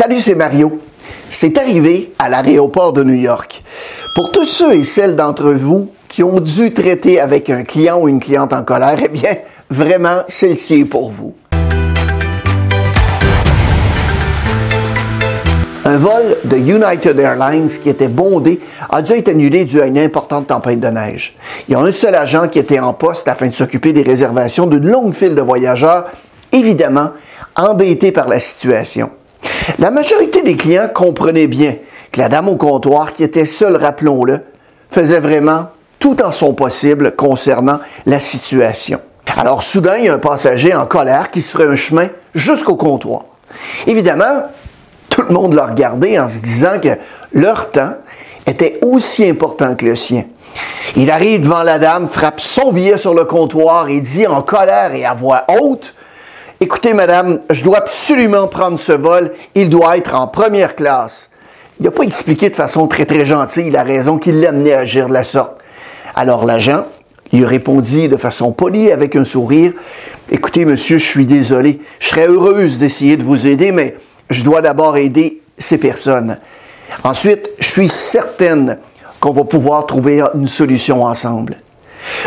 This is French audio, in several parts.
Salut, c'est Mario. C'est arrivé à l'aéroport de New York. Pour tous ceux et celles d'entre vous qui ont dû traiter avec un client ou une cliente en colère, eh bien, vraiment, celle-ci est pour vous. Un vol de United Airlines qui était bondé a dû être annulé dû à une importante tempête de neige. Il y a un seul agent qui était en poste afin de s'occuper des réservations d'une longue file de voyageurs, évidemment embêté par la situation. La majorité des clients comprenaient bien que la dame au comptoir, qui était seule, rappelons-le, faisait vraiment tout en son possible concernant la situation. Alors soudain, il y a un passager en colère qui se ferait un chemin jusqu'au comptoir. Évidemment, tout le monde l'a regardé en se disant que leur temps était aussi important que le sien. Il arrive devant la dame, frappe son billet sur le comptoir et dit en colère et à voix haute Écoutez, madame, je dois absolument prendre ce vol. Il doit être en première classe. Il n'a pas expliqué de façon très, très gentille la raison qui l'amenait à agir de la sorte. Alors l'agent lui répondit de façon polie avec un sourire Écoutez, monsieur, je suis désolé. Je serais heureuse d'essayer de vous aider, mais je dois d'abord aider ces personnes. Ensuite, je suis certaine qu'on va pouvoir trouver une solution ensemble.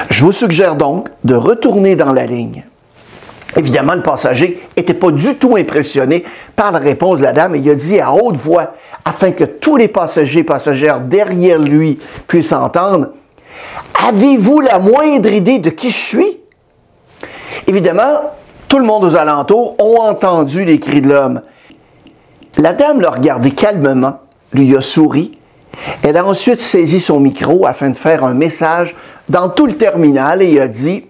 Je vous suggère donc de retourner dans la ligne. Évidemment, le passager n'était pas du tout impressionné par la réponse de la dame et il a dit à haute voix, afin que tous les passagers et passagères derrière lui puissent entendre, Avez-vous la moindre idée de qui je suis? Évidemment, tout le monde aux alentours ont entendu les cris de l'homme. La dame l'a regardé calmement, lui a souri. Elle a ensuite saisi son micro afin de faire un message dans tout le terminal et a dit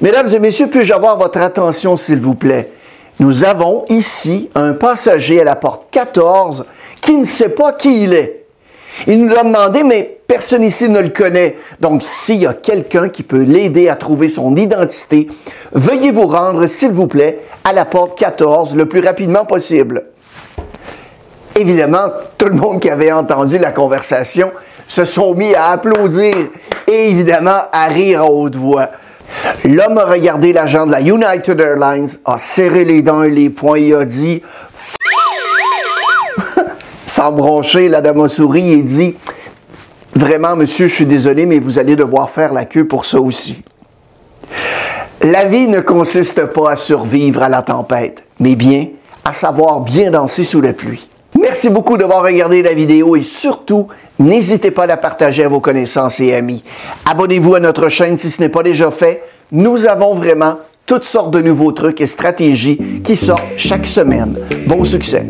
Mesdames et messieurs, puis-je avoir votre attention, s'il vous plaît? Nous avons ici un passager à la porte 14 qui ne sait pas qui il est. Il nous l'a demandé, mais personne ici ne le connaît. Donc, s'il y a quelqu'un qui peut l'aider à trouver son identité, veuillez vous rendre, s'il vous plaît, à la porte 14 le plus rapidement possible. Évidemment, tout le monde qui avait entendu la conversation se sont mis à applaudir et évidemment à rire à haute voix. L'homme a regardé l'agent de la United Airlines, a serré les dents et les poings et a dit sans broncher, la dame a souri et dit Vraiment, monsieur, je suis désolé, mais vous allez devoir faire la queue pour ça aussi. La vie ne consiste pas à survivre à la tempête, mais bien à savoir bien danser sous la pluie. Merci beaucoup d'avoir regardé la vidéo et surtout, n'hésitez pas à la partager à vos connaissances et amis. Abonnez-vous à notre chaîne si ce n'est pas déjà fait. Nous avons vraiment toutes sortes de nouveaux trucs et stratégies qui sortent chaque semaine. Bon succès!